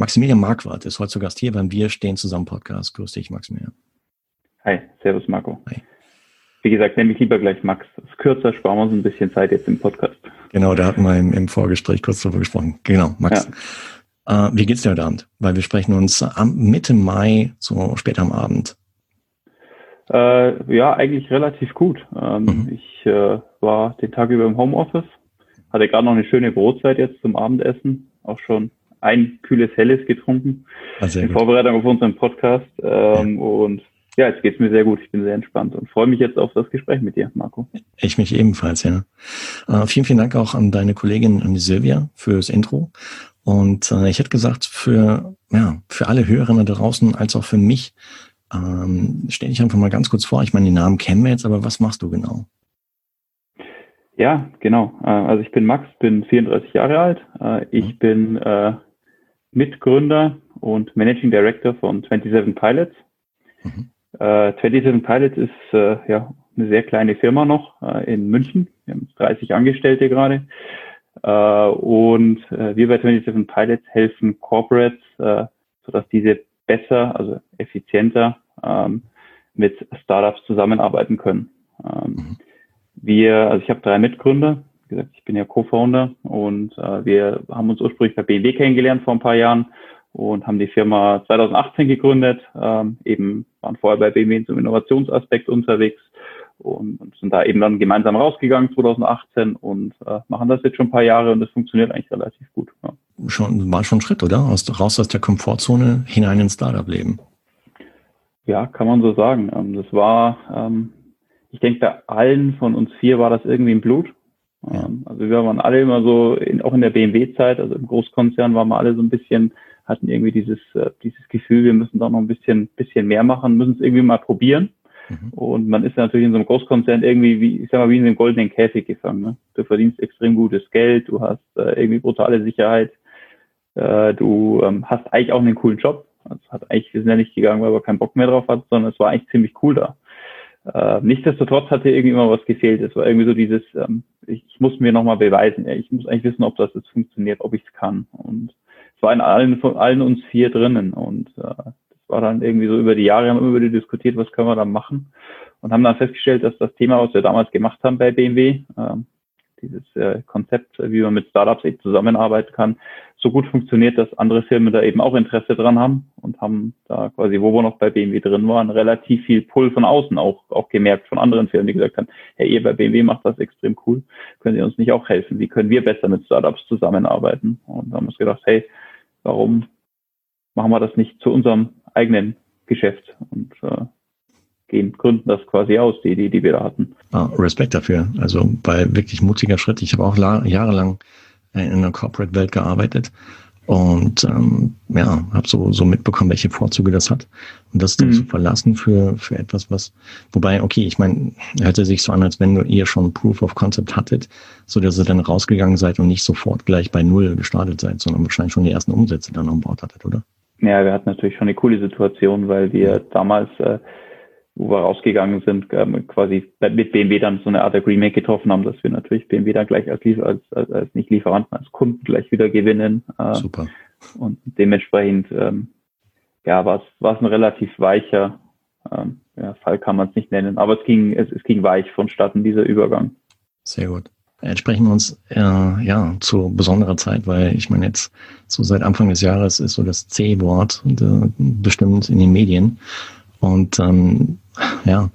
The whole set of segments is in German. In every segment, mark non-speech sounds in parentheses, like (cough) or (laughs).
Maximilian Marquardt ist heute zu Gast hier beim Wir stehen zusammen Podcast. Grüß dich, Maximilian. Hi, servus Marco. Hi. Wie gesagt, nenne ich lieber gleich Max. Das ist kürzer, sparen wir uns ein bisschen Zeit jetzt im Podcast. Genau, da hatten wir im, im Vorgespräch kurz drüber gesprochen. Genau, Max. Ja. Äh, wie geht's dir heute Abend? Weil wir sprechen uns am Mitte Mai, so später am Abend. Äh, ja, eigentlich relativ gut. Ähm, mhm. Ich äh, war den Tag über im Homeoffice, hatte gerade noch eine schöne Brotzeit jetzt zum Abendessen, auch schon ein kühles Helles getrunken ah, in gut. Vorbereitung auf unseren Podcast. Ähm, ja. Und ja, jetzt geht's mir sehr gut. Ich bin sehr entspannt und freue mich jetzt auf das Gespräch mit dir, Marco. Ich mich ebenfalls, ja. Äh, vielen, vielen Dank auch an deine Kollegin, an die Silvia, fürs Intro. Und äh, ich hätte gesagt, für, ja, für alle Hörerinnen da draußen, als auch für mich, ähm, stell dich einfach mal ganz kurz vor. Ich meine, die Namen kennen wir jetzt, aber was machst du genau? Ja, genau. Äh, also ich bin Max, bin 34 Jahre alt. Äh, ich mhm. bin äh, Mitgründer und Managing Director von 27 Pilots. Mhm. Äh, 27 Pilots ist äh, ja eine sehr kleine Firma noch äh, in München. Wir haben 30 Angestellte gerade. Äh, und äh, wir bei 27 Pilots helfen Corporates, äh, sodass diese besser, also effizienter ähm, mit Startups zusammenarbeiten können. Ähm, mhm. Wir, also ich habe drei Mitgründer. Gesagt, ich bin ja Co-Founder und äh, wir haben uns ursprünglich bei BMW kennengelernt vor ein paar Jahren und haben die Firma 2018 gegründet, ähm, eben waren vorher bei BMW zum Innovationsaspekt unterwegs und, und sind da eben dann gemeinsam rausgegangen 2018 und äh, machen das jetzt schon ein paar Jahre und das funktioniert eigentlich relativ gut. Ja. Schon, war schon ein Schritt, oder? Aus, raus aus der Komfortzone hinein ins Startup-Leben. Ja, kann man so sagen. Ähm, das war, ähm, ich denke, bei allen von uns vier war das irgendwie im Blut. Ähm, also wir waren alle immer so, in, auch in der BMW-Zeit, also im Großkonzern waren wir alle so ein bisschen hatten irgendwie dieses, äh, dieses Gefühl, wir müssen da noch ein bisschen, bisschen mehr machen, müssen es irgendwie mal probieren. Mhm. Und man ist natürlich in so einem Großkonzern irgendwie, wie, ich sag mal, wie in einem goldenen Käfig gefangen. Ne? Du verdienst extrem gutes Geld, du hast äh, irgendwie brutale Sicherheit, äh, du ähm, hast eigentlich auch einen coolen Job. Also hat eigentlich, wir sind ja nicht gegangen, weil wir keinen Bock mehr drauf hatten, sondern es war eigentlich ziemlich cool da. Äh, nichtsdestotrotz hatte irgendwie immer was gefehlt. Es war irgendwie so dieses, ähm, ich, ich muss mir nochmal beweisen, ich muss eigentlich wissen, ob das jetzt funktioniert, ob ich es kann. Und es war in allen von allen uns vier drinnen und äh, das war dann irgendwie so über die Jahre haben wir über die diskutiert, was können wir da machen und haben dann festgestellt, dass das Thema, was wir damals gemacht haben bei BMW, äh, dieses äh, Konzept, wie man mit Startups zusammenarbeiten kann, so gut funktioniert, dass andere Firmen da eben auch Interesse dran haben und haben da quasi, wo wir noch bei BMW drin waren, relativ viel Pull von außen auch, auch gemerkt von anderen Firmen, die gesagt haben, hey, ihr bei BMW macht das extrem cool, können Sie uns nicht auch helfen? Wie können wir besser mit Startups zusammenarbeiten? Und da haben wir uns gedacht, hey, warum machen wir das nicht zu unserem eigenen Geschäft und äh, gehen, gründen das quasi aus, die Idee, die wir da hatten. Ah, Respekt dafür. Also bei wirklich mutiger Schritt. Ich habe auch jahrelang in der Corporate-Welt gearbeitet und ähm, ja, habe so, so mitbekommen, welche Vorzüge das hat. Und das dann mhm. zu verlassen für, für etwas, was, wobei, okay, ich meine, hörte sich so an, als wenn ihr schon Proof of Concept hattet, so dass ihr dann rausgegangen seid und nicht sofort gleich bei Null gestartet seid, sondern wahrscheinlich schon die ersten Umsätze dann am Bord hattet, oder? Ja, wir hatten natürlich schon eine coole Situation, weil wir damals äh, wo wir rausgegangen sind, ähm, quasi mit BMW dann so eine Art Agreement getroffen haben, dass wir natürlich BMW dann gleich als, Liefer als, als, als nicht Lieferanten, als Kunden gleich wieder gewinnen. Äh, Super. Und dementsprechend, ähm, ja, war es ein relativ weicher ähm, ja, Fall, kann man es nicht nennen, aber es ging es, es ging weich vonstatten dieser Übergang. Sehr gut. Jetzt sprechen wir uns äh, ja zu besonderer Zeit, weil ich meine jetzt so seit Anfang des Jahres ist so das C-Wort äh, bestimmt in den Medien. Und ähm, ja,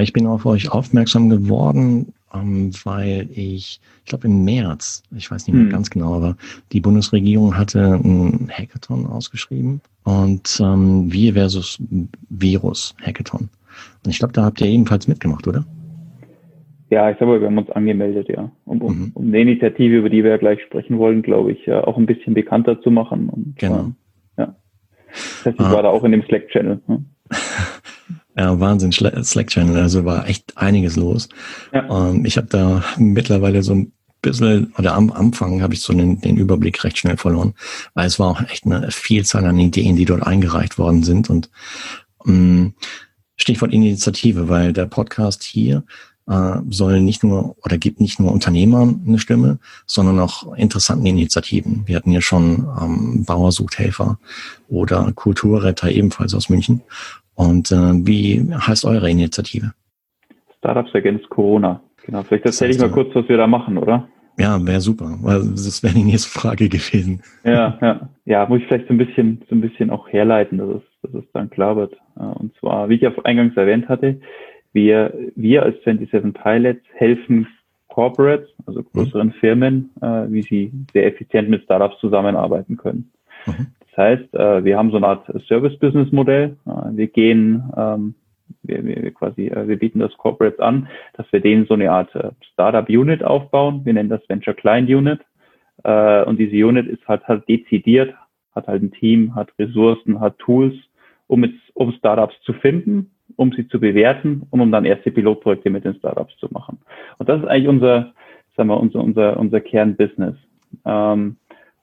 ich bin auf euch aufmerksam geworden, ähm, weil ich, ich glaube im März, ich weiß nicht mehr hm. ganz genau, aber die Bundesregierung hatte ein Hackathon ausgeschrieben und ähm, Wir versus Virus Hackathon. Und ich glaube, da habt ihr ebenfalls mitgemacht, oder? Ja, ich glaube, wir haben uns angemeldet, ja. Um, um, mhm. um eine Initiative, über die wir ja gleich sprechen wollen, glaube ich, auch ein bisschen bekannter zu machen. Und, genau. Ähm, ja. Das heißt, ich ah. war da auch in dem Slack-Channel. Hm. Ja, Wahnsinn, Slack-Channel, also war echt einiges los. Ja. Ähm, ich habe da mittlerweile so ein bisschen, oder am Anfang habe ich so den, den, Überblick recht schnell verloren, weil es war auch echt eine Vielzahl an Ideen, die dort eingereicht worden sind. Und ähm, Stichwort Initiative, weil der Podcast hier äh, soll nicht nur oder gibt nicht nur Unternehmern eine Stimme, sondern auch interessanten Initiativen. Wir hatten ja schon ähm, Bauer sucht Helfer oder Kulturretter ebenfalls aus München. Und äh, wie heißt eure Initiative? Startups Against Corona. Genau, vielleicht erzähle ich mal kurz, was wir da machen, oder? Ja, wäre super, weil das wäre die nächste Frage gewesen. Ja, ja. Ja, muss ich vielleicht so ein bisschen, so ein bisschen auch herleiten, dass es, dass es dann klar wird. Und zwar, wie ich auf eingangs erwähnt hatte, wir, wir als 27 Pilots helfen Corporates, also größeren mhm. Firmen, äh, wie sie sehr effizient mit Startups zusammenarbeiten können. Mhm. Das heißt, äh, wir haben so eine Art Service-Business-Modell. Äh, wir gehen, ähm, wir, wir quasi, äh, wir bieten das Corporates an, dass wir denen so eine Art äh, Startup-Unit aufbauen. Wir nennen das Venture Client Unit. Äh, und diese Unit ist halt halt dezidiert, hat halt ein Team, hat Ressourcen, hat Tools, um, mit, um Startups zu finden um sie zu bewerten und um dann erste Pilotprojekte mit den Startups zu machen. Und das ist eigentlich unser, sagen wir, unser, unser, unser Kernbusiness. Ähm,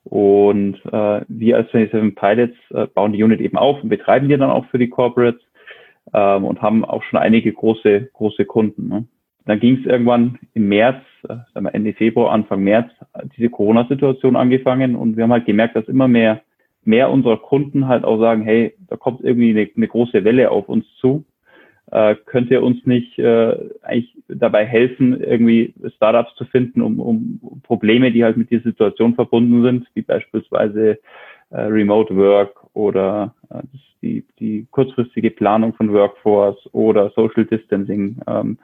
und äh, wir als 27 Pilots äh, bauen die Unit eben auf und betreiben die dann auch für die Corporates ähm, und haben auch schon einige große, große Kunden. Ne? Dann ging es irgendwann im März, äh, sagen wir Ende Februar, Anfang März, diese Corona-Situation angefangen und wir haben halt gemerkt, dass immer mehr, mehr unserer Kunden halt auch sagen, hey, da kommt irgendwie eine, eine große Welle auf uns zu äh, könnt ihr uns nicht äh, eigentlich dabei helfen, irgendwie Startups zu finden, um, um Probleme, die halt mit dieser Situation verbunden sind, wie beispielsweise äh, Remote Work oder äh, die, die kurzfristige Planung von Workforce oder Social Distancing, ähm,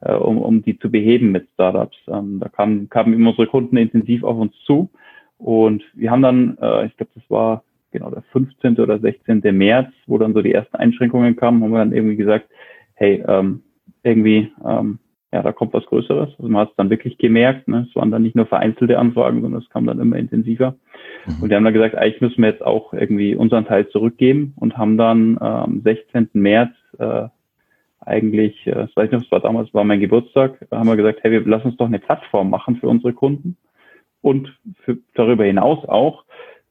äh, um, um die zu beheben mit Startups. Ähm, da kamen, kamen immer unsere Kunden intensiv auf uns zu und wir haben dann, äh, ich glaube, das war genau der 15. oder 16. März, wo dann so die ersten Einschränkungen kamen, haben wir dann irgendwie gesagt, hey, ähm, irgendwie, ähm, ja, da kommt was Größeres. Also man hat es dann wirklich gemerkt, ne? es waren dann nicht nur vereinzelte Anfragen, sondern es kam dann immer intensiver. Mhm. Und wir haben dann gesagt, eigentlich müssen wir jetzt auch irgendwie unseren Teil zurückgeben und haben dann am ähm, 16. März äh, eigentlich, äh, das weiß ich noch, das war damals, war mein Geburtstag, haben wir gesagt, hey, wir lassen uns doch eine Plattform machen für unsere Kunden und für, darüber hinaus auch,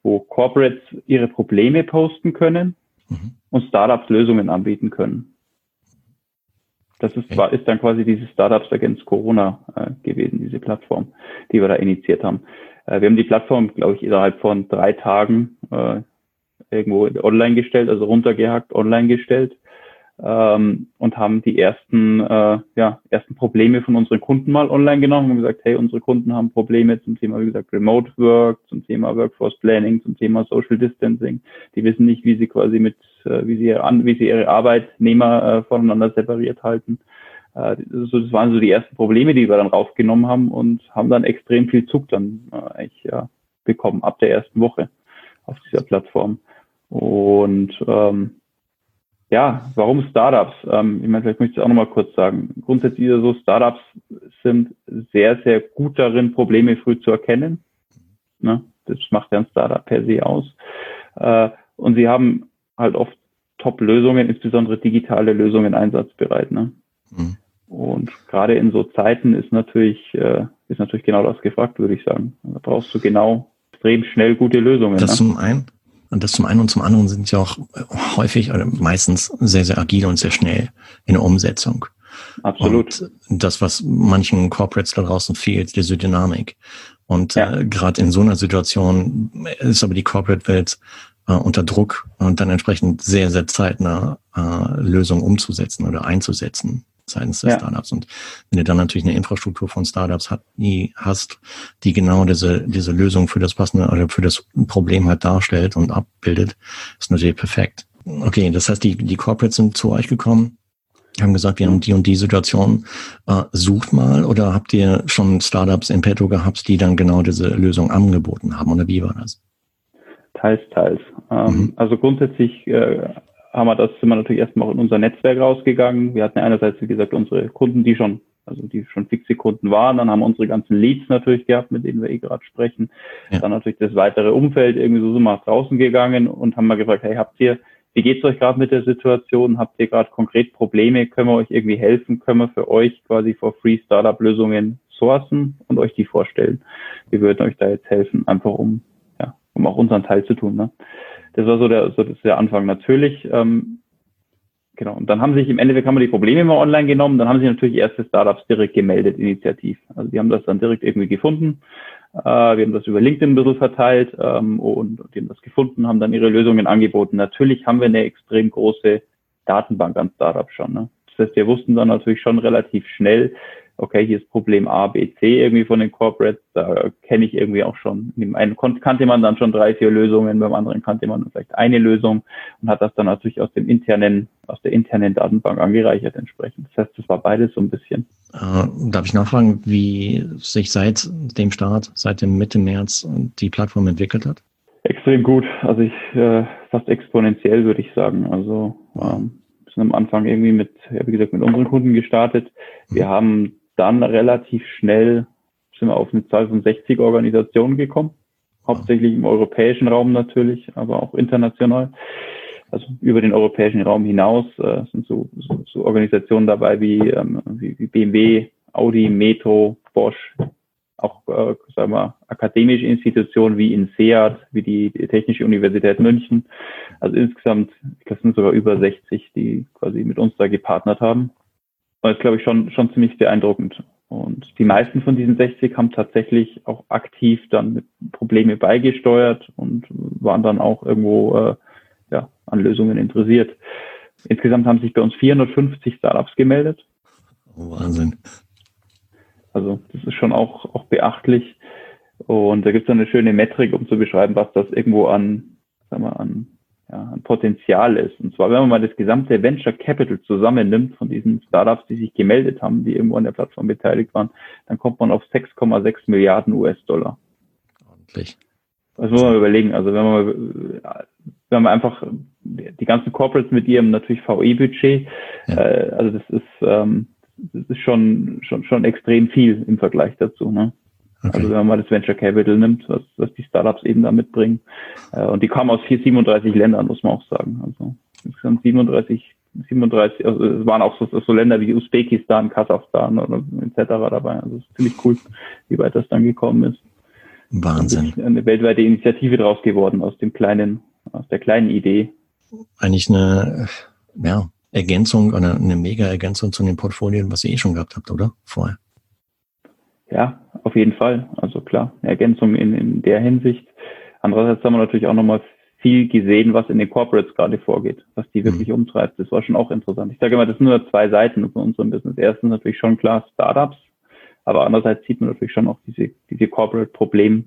wo Corporates ihre Probleme posten können mhm. und Startups Lösungen anbieten können. Das ist, war, ist dann quasi diese Startups Against Corona äh, gewesen, diese Plattform, die wir da initiiert haben. Äh, wir haben die Plattform, glaube ich, innerhalb von drei Tagen äh, irgendwo online gestellt, also runtergehackt, online gestellt ähm, und haben die ersten, äh, ja, ersten Probleme von unseren Kunden mal online genommen und gesagt, hey, unsere Kunden haben Probleme zum Thema, wie gesagt, Remote Work, zum Thema Workforce Planning, zum Thema Social Distancing. Die wissen nicht, wie sie quasi mit, äh, wie sie ihre, wie sie ihre Arbeitnehmer äh, voneinander separiert halten. Äh, so, das waren so die ersten Probleme, die wir dann rausgenommen haben und haben dann extrem viel Zug dann äh, eigentlich ja, bekommen ab der ersten Woche auf dieser Plattform. Und ähm, ja, warum Startups? Ähm, ich meine, vielleicht möchte ich auch nochmal kurz sagen. Grundsätzlich ist so, Startups sind sehr, sehr gut darin, Probleme früh zu erkennen. Ne? Das macht ja ein Startup per se aus. Äh, und sie haben halt oft Top-Lösungen, insbesondere digitale Lösungen einsatzbereit. Ne? Mhm. Und gerade in so Zeiten ist natürlich, äh, ist natürlich genau das gefragt, würde ich sagen. Da brauchst du genau extrem schnell gute Lösungen. Das ne? zum einen. Und das zum einen und zum anderen sind sie auch häufig oder meistens sehr, sehr agil und sehr schnell in der Umsetzung. Absolut. Und das, was manchen Corporates da draußen fehlt, diese Dynamik. Und ja. äh, gerade in so einer Situation ist aber die Corporate-Welt äh, unter Druck und dann entsprechend sehr, sehr zeitnah äh, Lösungen umzusetzen oder einzusetzen seitens des ja. Startups. Und wenn du dann natürlich eine Infrastruktur von Startups hat, die hast, die genau diese, diese Lösung für das passende oder für das Problem halt darstellt und abbildet, ist natürlich perfekt. Okay, das heißt, die, die Corporates sind zu euch gekommen, haben gesagt, wir haben die und die Situation, äh, sucht mal oder habt ihr schon Startups in petto gehabt, die dann genau diese Lösung angeboten haben oder wie war das? Teils, teils. Ähm, mhm. Also grundsätzlich äh, haben wir das, sind wir natürlich erstmal auch in unser Netzwerk rausgegangen. Wir hatten einerseits, wie gesagt, unsere Kunden, die schon, also die schon fixe Kunden waren. Dann haben wir unsere ganzen Leads natürlich gehabt, mit denen wir eh gerade sprechen. Ja. Dann natürlich das weitere Umfeld. Irgendwie so sind wir draußen gegangen und haben mal gefragt, hey, habt ihr, wie geht's euch gerade mit der Situation? Habt ihr gerade konkret Probleme? Können wir euch irgendwie helfen? Können wir für euch quasi for free Startup-Lösungen sourcen und euch die vorstellen? Wir würden euch da jetzt helfen, einfach um, ja, um auch unseren Teil zu tun. Ne? Das war so der, so das der Anfang. Natürlich ähm, Genau. Und dann haben sich im Endeffekt haben wir die Probleme mal online genommen, dann haben sich natürlich erste Startups direkt gemeldet, initiativ. Also die haben das dann direkt irgendwie gefunden. Äh, wir haben das über LinkedIn ein bisschen verteilt ähm, und, und die haben das gefunden, haben dann ihre Lösungen angeboten. Natürlich haben wir eine extrem große Datenbank an Startups schon. Ne? Das heißt, wir wussten dann natürlich schon relativ schnell, okay, hier ist Problem A, B, C irgendwie von den Corporates, da kenne ich irgendwie auch schon. In dem einen kannte man dann schon drei, vier Lösungen, beim anderen kannte man vielleicht eine Lösung und hat das dann natürlich aus dem internen, aus der internen Datenbank angereichert entsprechend. Das heißt, das war beides so ein bisschen. Äh, darf ich nachfragen, wie sich seit dem Start, seit dem Mitte März die Plattform entwickelt hat? Extrem gut. Also ich äh, fast exponentiell würde ich sagen. Also ähm, wir sind am Anfang irgendwie mit, ja, wie gesagt, mit unseren Kunden gestartet. Wir haben dann relativ schnell sind wir auf eine Zahl von 60 Organisationen gekommen. Hauptsächlich im europäischen Raum natürlich, aber auch international. Also über den europäischen Raum hinaus äh, sind so, so, so Organisationen dabei wie, ähm, wie, wie BMW, Audi, Metro, Bosch, auch äh, sagen wir, akademische Institutionen wie INSEAD, wie die, Technische Universität München. Also insgesamt, das sind sogar über 60, die quasi mit uns da gepartnert haben. Das ist, glaube ich, schon, schon ziemlich beeindruckend. Und die meisten von diesen 60 haben tatsächlich auch aktiv dann Probleme beigesteuert und waren dann auch irgendwo äh, ja, an Lösungen interessiert. Insgesamt haben sich bei uns 450 Startups gemeldet. Oh, Wahnsinn. Also das ist schon auch, auch beachtlich. Und da gibt es eine schöne Metrik, um zu beschreiben, was das irgendwo an, sagen wir, an ja, ein Potenzial ist. Und zwar, wenn man mal das gesamte Venture Capital zusammennimmt von diesen Startups, die sich gemeldet haben, die irgendwo an der Plattform beteiligt waren, dann kommt man auf 6,6 Milliarden US-Dollar. Ordentlich. Das muss man überlegen. Also wenn man, wenn man einfach die ganzen Corporates mit ihrem natürlich VE-Budget, ja. äh, also das ist, ähm, das ist schon, schon, schon extrem viel im Vergleich dazu. Ne? Okay. Also wenn man mal das Venture Capital nimmt, was, was die Startups eben da mitbringen. Äh, und die kamen aus 4, 37 Ländern, muss man auch sagen. Also insgesamt 37, 37, also es waren auch so, so Länder wie Usbekistan, Kasachstan oder etc. dabei. Also es ist ziemlich cool, wie weit das dann gekommen ist. Wahnsinn. Eine weltweite Initiative draus geworden aus dem kleinen, aus der kleinen Idee. Eigentlich eine, ja, Ergänzung oder eine mega Ergänzung zu den Portfolien, was ihr eh schon gehabt habt, oder? Vorher. Ja, auf jeden Fall. Also klar, eine Ergänzung in, in der Hinsicht. Andererseits haben wir natürlich auch nochmal viel gesehen, was in den Corporates gerade vorgeht, was die wirklich mhm. umtreibt. Das war schon auch interessant. Ich sage immer, das sind nur zwei Seiten von unserem Business. Erstens natürlich schon klar Startups, aber andererseits sieht man natürlich schon auch diese, diese Corporate-Probleme,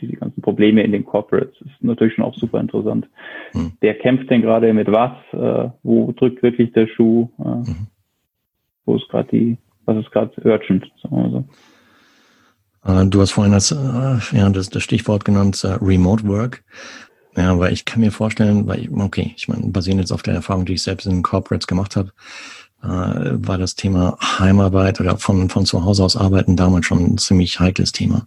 diese ganzen Probleme in den Corporates. Das ist natürlich schon auch super interessant. Mhm. Wer kämpft denn gerade mit was? Äh, wo drückt wirklich der Schuh? Äh, mhm. Wo ist gerade die, was ist gerade urgent, sagen wir so. Äh, du hast vorhin das, äh, ja, das, das Stichwort genannt, uh, Remote Work. Ja, weil ich kann mir vorstellen, weil ich, okay, ich meine, basierend jetzt auf der Erfahrung, die ich selbst in Corporates gemacht habe, äh, war das Thema Heimarbeit oder von, von zu Hause aus arbeiten damals schon ein ziemlich heikles Thema.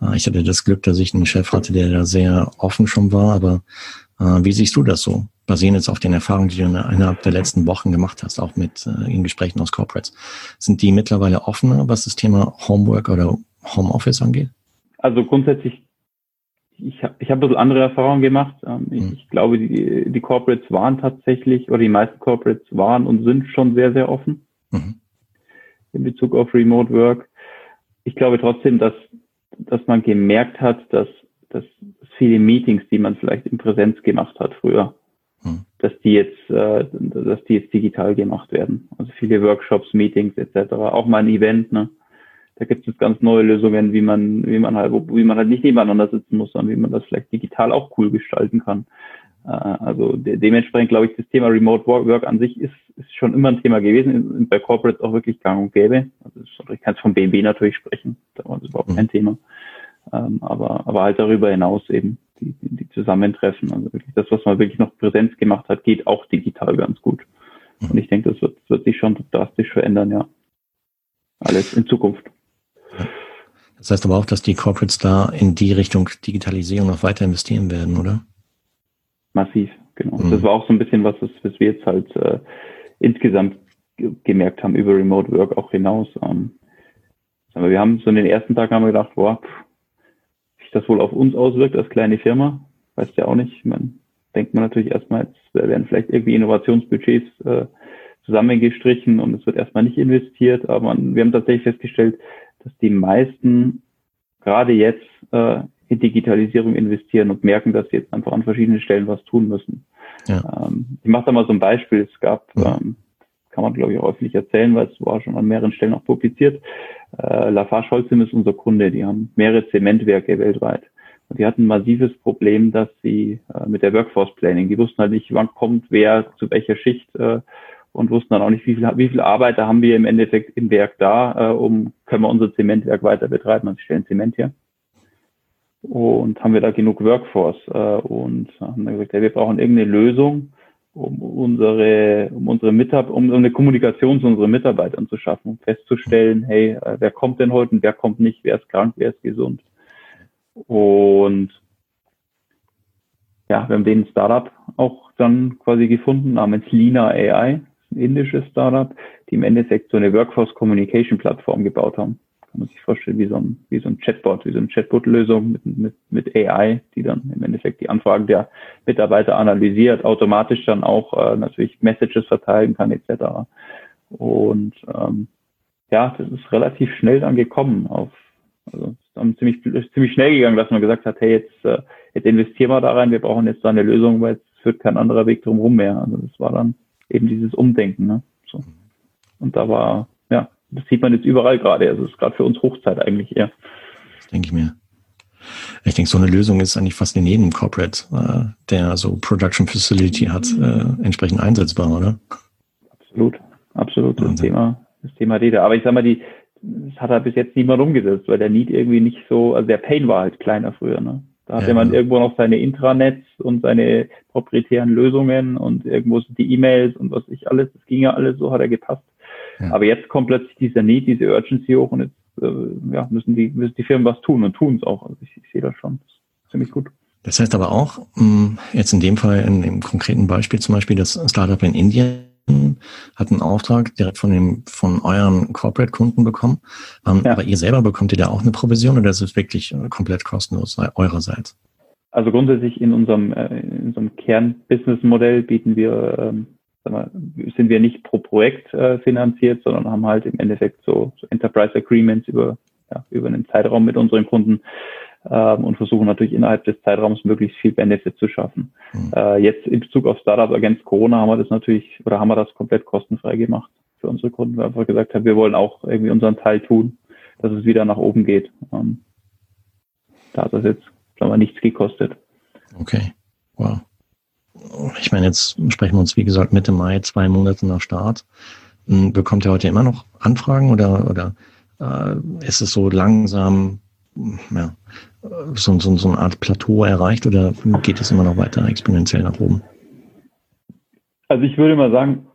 Äh, ich hatte das Glück, dass ich einen Chef hatte, der da sehr offen schon war, aber äh, wie siehst du das so? Basierend jetzt auf den Erfahrungen, die du innerhalb der letzten Wochen gemacht hast, auch mit äh, in Gesprächen aus Corporates. Sind die mittlerweile offener, was das Thema Homework oder Homeoffice angeht? Also grundsätzlich, ich habe ich hab ein bisschen andere Erfahrungen gemacht. Ähm, ich, mhm. ich, glaube, die, die Corporates waren tatsächlich, oder die meisten Corporates waren und sind schon sehr, sehr offen mhm. in Bezug auf Remote Work. Ich glaube trotzdem, dass, dass man gemerkt hat, dass, dass viele Meetings, die man vielleicht in Präsenz gemacht hat früher, mhm. dass die jetzt, äh, dass die jetzt digital gemacht werden. Also viele Workshops, Meetings etc. Auch mal ein Event, ne? Da gibt es ganz neue Lösungen, wie man, wie man halt, wie man halt nicht nebeneinander sitzen muss, sondern wie man das vielleicht digital auch cool gestalten kann. Äh, also de dementsprechend glaube ich, das Thema Remote Work an sich ist, ist schon immer ein Thema gewesen, bei Corporates auch wirklich gang und gäbe. Also ich kann es von BMW natürlich sprechen, da war das überhaupt mhm. kein Thema. Ähm, aber, aber halt darüber hinaus eben die, die Zusammentreffen. Also wirklich das, was man wirklich noch Präsenz gemacht hat, geht auch digital ganz gut. Mhm. Und ich denke, das wird, wird sich schon drastisch verändern, ja. Alles in Zukunft. Das heißt aber auch, dass die Corporates da in die Richtung Digitalisierung noch weiter investieren werden, oder? Massiv, genau. Mhm. Das war auch so ein bisschen was, was wir jetzt halt äh, insgesamt gemerkt haben über Remote Work auch hinaus. Ähm, aber wir haben so in den ersten Tagen haben wir gedacht, boah, wie sich das wohl auf uns auswirkt als kleine Firma, weißt ja auch nicht. Ich meine, denkt man natürlich erstmal, jetzt werden vielleicht irgendwie Innovationsbudgets äh, zusammengestrichen und es wird erstmal nicht investiert, aber man, wir haben tatsächlich festgestellt, dass die meisten gerade jetzt äh, in Digitalisierung investieren und merken, dass sie jetzt einfach an verschiedenen Stellen was tun müssen. Ja. Ähm, ich mache da mal so ein Beispiel. Es gab, ja. ähm, kann man glaube ich auch öffentlich erzählen, weil es war schon an mehreren Stellen auch publiziert. Äh, Lafarge Holcim ist unser Kunde. Die haben mehrere Zementwerke weltweit. Und die hatten ein massives Problem, dass sie äh, mit der Workforce Planning, die wussten halt nicht, wann kommt wer zu welcher Schicht äh, und wussten dann auch nicht, wie viel, wie viel Arbeiter haben wir im Endeffekt im Werk da, äh, um können wir unser Zementwerk weiter betreiben. Also stellen Zement her und haben wir da genug Workforce äh, und haben dann gesagt, ja, wir brauchen irgendeine Lösung, um unsere, um unsere Mitarbeiter, um eine Kommunikation zu unseren Mitarbeitern zu schaffen, um festzustellen, hey, äh, wer kommt denn heute und wer kommt nicht, wer ist krank, wer ist gesund. Und ja, wir haben den Startup auch dann quasi gefunden namens Lina AI, ein indisches Startup, die im Endeffekt so eine Workforce Communication Plattform gebaut haben kann man sich vorstellen, wie so ein, wie so ein Chatbot, wie so eine Chatbot-Lösung mit, mit, mit AI, die dann im Endeffekt die Anfragen der Mitarbeiter analysiert, automatisch dann auch äh, natürlich Messages verteilen kann, etc. Und ähm, ja, das ist relativ schnell dann gekommen auf, also dann ziemlich, ziemlich schnell gegangen, dass man gesagt hat, hey, jetzt, äh, jetzt investieren wir da rein, wir brauchen jetzt da eine Lösung, weil es führt kein anderer Weg drumherum mehr. Also das war dann eben dieses Umdenken. Ne? So. Und da war das sieht man jetzt überall gerade. Also es ist gerade für uns Hochzeit eigentlich eher. Denke ich mir. Ich denke, so eine Lösung ist eigentlich fast in jedem Corporate, äh, der so Production Facility hat, äh, entsprechend einsetzbar, oder? Absolut, absolut. Das Thema, das Thema Data. Aber ich sag mal, die, das hat halt bis jetzt niemand umgesetzt, weil der Need irgendwie nicht so, also der Pain war halt kleiner früher, ne? Da hatte ja, man ja. irgendwo noch seine Intranets und seine proprietären Lösungen und irgendwo die E-Mails und was ich alles, das ging ja alles so, hat er gepasst. Ja. Aber jetzt kommt plötzlich dieser Need, diese Urgency hoch und jetzt äh, ja, müssen, die, müssen die Firmen was tun und tun es auch. Also ich, ich sehe das schon ziemlich gut. Das heißt aber auch, mh, jetzt in dem Fall, in dem konkreten Beispiel zum Beispiel, das Startup in Indien hat einen Auftrag direkt von dem von euren Corporate-Kunden bekommen. Ähm, ja. Aber ihr selber bekommt ihr da auch eine Provision oder ist es wirklich äh, komplett kostenlos eurerseits? Also grundsätzlich in unserem, äh, in unserem Kern-Business-Modell bieten wir ähm, wir, sind wir nicht pro Projekt äh, finanziert, sondern haben halt im Endeffekt so, so Enterprise Agreements über, ja, über einen Zeitraum mit unseren Kunden ähm, und versuchen natürlich innerhalb des Zeitraums möglichst viel Benefit zu schaffen. Mhm. Äh, jetzt in Bezug auf Startup Against Corona haben wir das natürlich oder haben wir das komplett kostenfrei gemacht für unsere Kunden, weil wir einfach gesagt haben, wir wollen auch irgendwie unseren Teil tun, dass es wieder nach oben geht. Ähm, da hat das jetzt, sagen wir, nichts gekostet. Okay. Wow ich meine, jetzt sprechen wir uns, wie gesagt, Mitte Mai, zwei Monate nach Start. Hm, bekommt ihr heute immer noch Anfragen oder, oder äh, ist es so langsam ja, so, so, so eine Art Plateau erreicht oder geht es immer noch weiter exponentiell nach oben? Also ich würde mal sagen,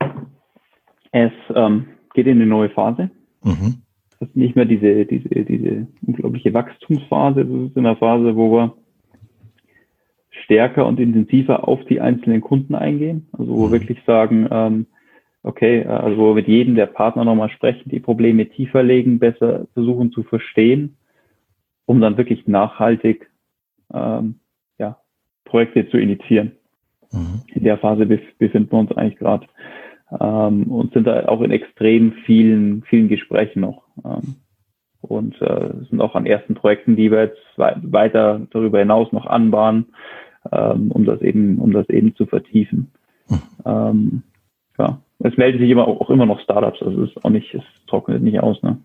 es ähm, geht in eine neue Phase. Mhm. Das ist nicht mehr diese, diese, diese unglaubliche Wachstumsphase, das ist in einer Phase, wo wir stärker und intensiver auf die einzelnen Kunden eingehen. Also wo wir mhm. wirklich sagen, ähm, okay, äh, also wo wir mit jedem der Partner nochmal sprechen, die Probleme tiefer legen, besser versuchen zu verstehen, um dann wirklich nachhaltig ähm, ja, Projekte zu initiieren. Mhm. In der Phase bef befinden wir uns eigentlich gerade ähm, und sind da auch in extrem vielen, vielen Gesprächen noch. Ähm, und äh, sind auch an ersten Projekten, die wir jetzt weiter darüber hinaus noch anbahnen, ähm, um das eben, um das eben zu vertiefen. Hm. Ähm, ja, es melden sich immer auch immer noch Startups, also es ist auch nicht, es trocknet nicht aus, ne?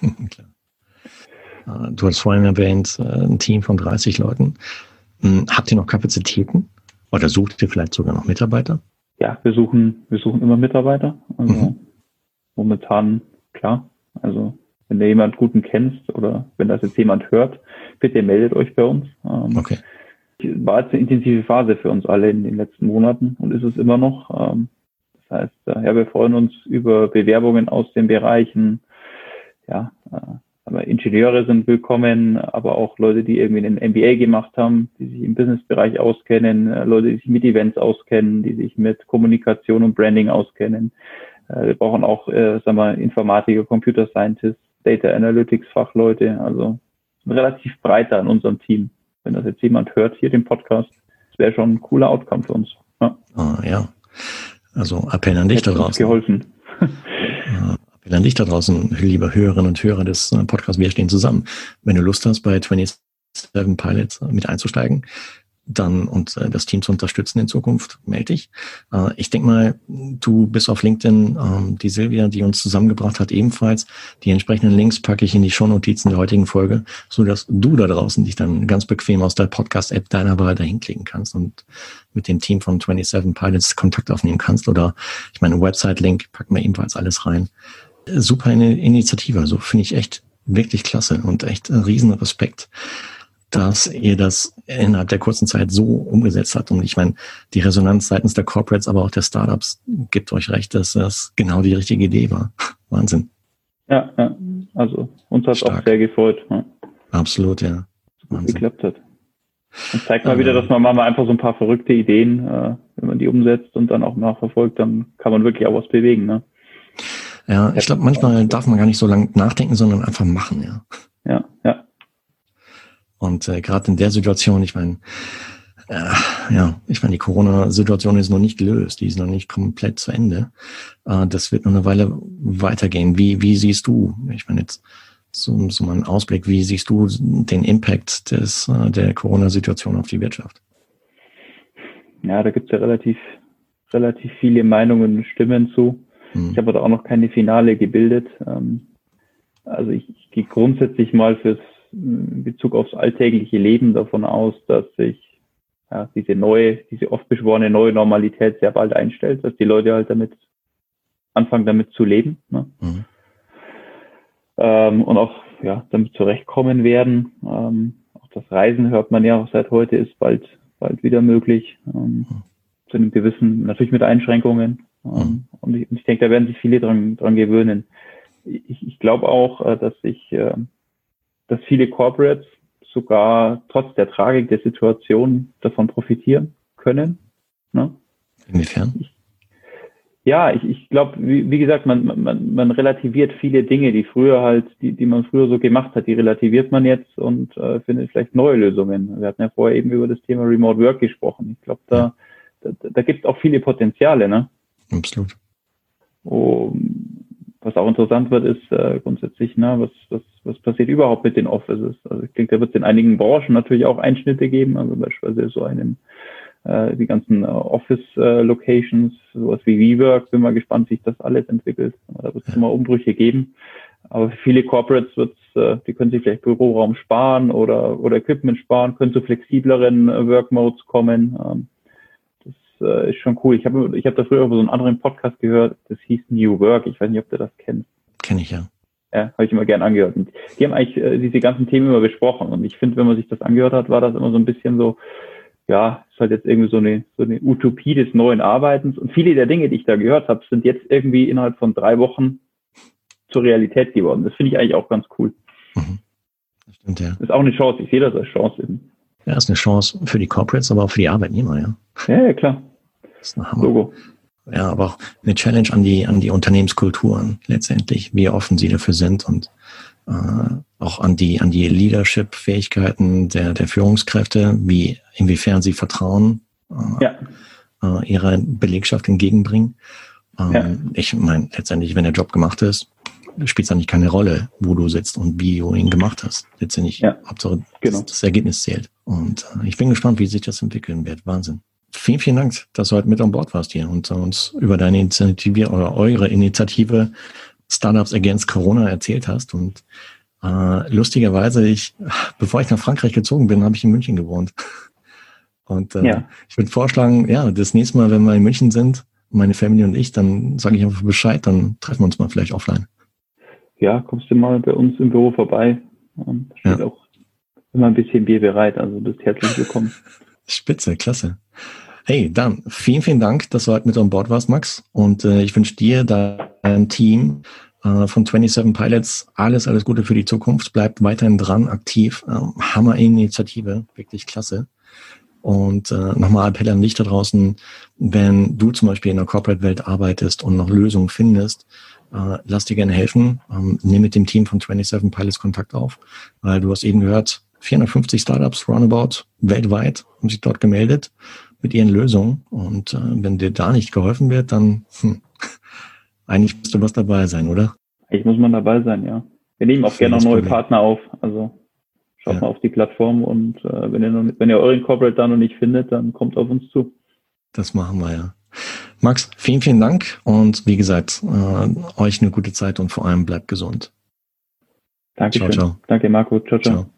(laughs) (laughs) Äh, du hast vorhin erwähnt, äh, ein Team von 30 Leuten. Hm, habt ihr noch Kapazitäten? Oder sucht ihr vielleicht sogar noch Mitarbeiter? Ja, wir suchen, wir suchen immer Mitarbeiter. Also mhm. momentan, klar. Also wenn du jemand guten kennst oder wenn das jetzt jemand hört, bitte meldet euch bei uns. Ähm, okay war jetzt eine intensive Phase für uns alle in den letzten Monaten und ist es immer noch. Ähm, das heißt, äh, ja, wir freuen uns über Bewerbungen aus den Bereichen, ja, äh, aber Ingenieure sind willkommen, aber auch Leute, die irgendwie einen MBA gemacht haben, die sich im Businessbereich auskennen, äh, Leute, die sich mit Events auskennen, die sich mit Kommunikation und Branding auskennen. Wir brauchen auch, äh, sagen wir, Informatiker, Computer Scientists, Data Analytics Fachleute, also relativ breiter in unserem Team wenn das jetzt jemand hört, hier den Podcast, wäre schon ein cooler Outcome für uns. Ja. Ah, ja. Also Appell an dich da draußen. geholfen. (laughs) Appell an dich da draußen, liebe Hörerinnen und Hörer des äh, Podcasts Wir stehen zusammen. Wenn du Lust hast, bei 27 Pilots mit einzusteigen, dann und äh, das Team zu unterstützen in Zukunft, melde dich. Äh, ich denke mal, du bist auf LinkedIn, ähm, die Silvia, die uns zusammengebracht hat, ebenfalls. Die entsprechenden Links packe ich in die Shownotizen der heutigen Folge, so dass du da draußen dich dann ganz bequem aus der Podcast-App deiner Wahl dahin klicken kannst und mit dem Team von 27 Pilots Kontakt aufnehmen kannst. Oder ich meine, Website-Link packen wir ebenfalls alles rein. Super eine Initiative, also finde ich echt wirklich klasse und echt ein riesen Respekt dass ihr das innerhalb der kurzen Zeit so umgesetzt habt. Und ich meine, die Resonanz seitens der Corporates, aber auch der Startups gibt euch recht, dass das genau die richtige Idee war. (laughs) Wahnsinn. Ja, ja. also uns hat es auch sehr gefreut. Ja. Absolut, ja. Wahnsinn. geklappt hat. Und zeigt mal wieder, dass man mal einfach so ein paar verrückte Ideen, äh, wenn man die umsetzt und dann auch nachverfolgt, dann kann man wirklich auch was bewegen. Ne? Ja, ich glaube, manchmal darf man gar nicht so lange nachdenken, sondern einfach machen, ja. Ja, ja. Und äh, gerade in der Situation, ich meine, äh, ja, ich meine, die Corona-Situation ist noch nicht gelöst, die ist noch nicht komplett zu Ende. Äh, das wird noch eine Weile weitergehen. Wie, wie siehst du, ich meine jetzt so, so mal einen Ausblick, wie siehst du den Impact des, äh, der Corona-Situation auf die Wirtschaft? Ja, da gibt es ja relativ, relativ viele Meinungen und Stimmen zu. Hm. Ich habe da auch noch keine Finale gebildet. Ähm, also ich, ich gehe grundsätzlich mal fürs in Bezug aufs alltägliche Leben davon aus, dass sich ja, diese neue, diese oft beschworene neue Normalität sehr bald einstellt, dass die Leute halt damit anfangen, damit zu leben. Ne? Mhm. Ähm, und auch ja, damit zurechtkommen werden. Ähm, auch das Reisen hört man ja auch seit heute ist bald, bald wieder möglich. Ähm, mhm. Zu einem gewissen, natürlich mit Einschränkungen. Ähm, mhm. Und ich, ich, denke, da werden sich viele dran, dran gewöhnen. Ich, ich glaube auch, äh, dass sich äh, dass viele Corporates sogar trotz der Tragik der Situation davon profitieren können. Ne? Inwiefern? Ich, ja, ich, ich glaube, wie, wie, gesagt, man, man, man relativiert viele Dinge, die früher halt, die, die man früher so gemacht hat, die relativiert man jetzt und äh, findet vielleicht neue Lösungen. Wir hatten ja vorher eben über das Thema Remote Work gesprochen. Ich glaube, da, da, da gibt es auch viele Potenziale. Ne? Absolut. Um, was auch interessant wird, ist äh, grundsätzlich, ne, was, was, was passiert überhaupt mit den Offices? Also ich denke, da wird es in einigen Branchen natürlich auch Einschnitte geben, also beispielsweise so einen äh, die ganzen äh, Office-Locations, äh, sowas wie WeWork, bin mal gespannt, wie sich das alles entwickelt. Da wird es immer Umbrüche geben. Aber viele Corporates wird's, äh, die können sich vielleicht Büroraum sparen oder, oder Equipment sparen, können zu flexibleren äh, Work-Modes kommen. Äh, ist schon cool. Ich habe ich hab da früher so einen anderen Podcast gehört, das hieß New Work. Ich weiß nicht, ob du das kennst. Kenne ich ja. Ja, habe ich immer gern angehört. Und die haben eigentlich äh, diese ganzen Themen immer besprochen. Und ich finde, wenn man sich das angehört hat, war das immer so ein bisschen so, ja, ist halt jetzt irgendwie so eine, so eine Utopie des neuen Arbeitens. Und viele der Dinge, die ich da gehört habe, sind jetzt irgendwie innerhalb von drei Wochen zur Realität geworden. Das finde ich eigentlich auch ganz cool. Mhm. Das stimmt, ja. Das ist auch eine Chance. Ich sehe das als Chance eben. Ja, ist eine Chance für die Corporates, aber auch für die Arbeitnehmer, ja. Ja, ja klar. Das ist ein Hammer. Logo. Ja, aber auch eine Challenge an die, an die Unternehmenskulturen letztendlich, wie offen sie dafür sind und äh, auch an die, an die Leadership-Fähigkeiten der, der Führungskräfte, wie, inwiefern sie Vertrauen äh, ja. äh, ihrer Belegschaft entgegenbringen. Ähm, ja. Ich meine, letztendlich, wenn der Job gemacht ist, spielt es eigentlich keine Rolle, wo du sitzt und wie du ihn gemacht hast. Letztendlich, ja. Hauptsache, genau. das Ergebnis zählt. Und äh, ich bin gespannt, wie sich das entwickeln wird. Wahnsinn. Vielen, vielen Dank, dass du heute mit an Bord warst hier und uns über deine Initiative oder eure Initiative Startups Against Corona erzählt hast. Und äh, lustigerweise, ich, bevor ich nach Frankreich gezogen bin, habe ich in München gewohnt. Und äh, ja. ich würde vorschlagen, ja, das nächste Mal, wenn wir in München sind, meine Familie und ich, dann sage ich einfach Bescheid, dann treffen wir uns mal vielleicht offline. Ja, kommst du mal bei uns im Büro vorbei. Und steht ja. auch immer ein bisschen Bier bereit, also bist herzlich willkommen. (laughs) Spitze, klasse. Hey, dann vielen, vielen Dank, dass du heute mit an Bord warst, Max. Und äh, ich wünsche dir, dein Team äh, von 27 Pilots alles, alles Gute für die Zukunft. Bleibt weiterhin dran, aktiv. Ähm, Hammer-Initiative, wirklich klasse. Und äh, nochmal Appell an dich da draußen, wenn du zum Beispiel in der Corporate-Welt arbeitest und noch Lösungen findest, äh, lass dir gerne helfen. Ähm, nimm mit dem Team von 27 Pilots Kontakt auf, weil du hast eben gehört, 450 Startups roundabout weltweit haben sich dort gemeldet mit ihren Lösungen. Und äh, wenn dir da nicht geholfen wird, dann hm, (laughs) eigentlich müsste was dabei sein, oder? Ich muss man dabei sein, ja. Wir nehmen auch gerne noch neue Problem. Partner auf. Also schaut ja. mal auf die Plattform und äh, wenn ihr noch, wenn ihr euren Corporate da noch nicht findet, dann kommt auf uns zu. Das machen wir ja. Max, vielen, vielen Dank und wie gesagt, äh, euch eine gute Zeit und vor allem bleibt gesund. Danke. Ciao, ciao. Danke, Marco. Ciao, ciao. ciao.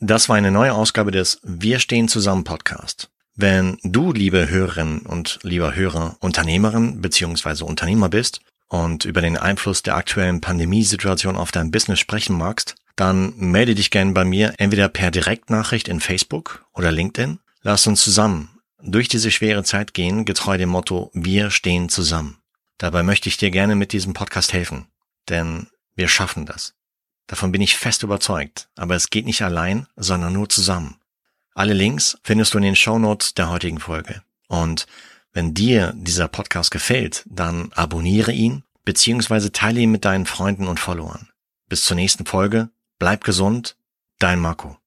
Das war eine neue Ausgabe des Wir stehen zusammen Podcast. Wenn du, liebe Hörerinnen und lieber Hörer, Unternehmerin bzw. Unternehmer bist und über den Einfluss der aktuellen Pandemiesituation auf dein Business sprechen magst, dann melde dich gerne bei mir entweder per Direktnachricht in Facebook oder LinkedIn. Lass uns zusammen durch diese schwere Zeit gehen, getreu dem Motto Wir stehen zusammen. Dabei möchte ich dir gerne mit diesem Podcast helfen, denn wir schaffen das. Davon bin ich fest überzeugt, aber es geht nicht allein, sondern nur zusammen. Alle Links findest du in den Show Notes der heutigen Folge. Und wenn dir dieser Podcast gefällt, dann abonniere ihn beziehungsweise teile ihn mit deinen Freunden und Followern. Bis zur nächsten Folge, bleib gesund, dein Marco.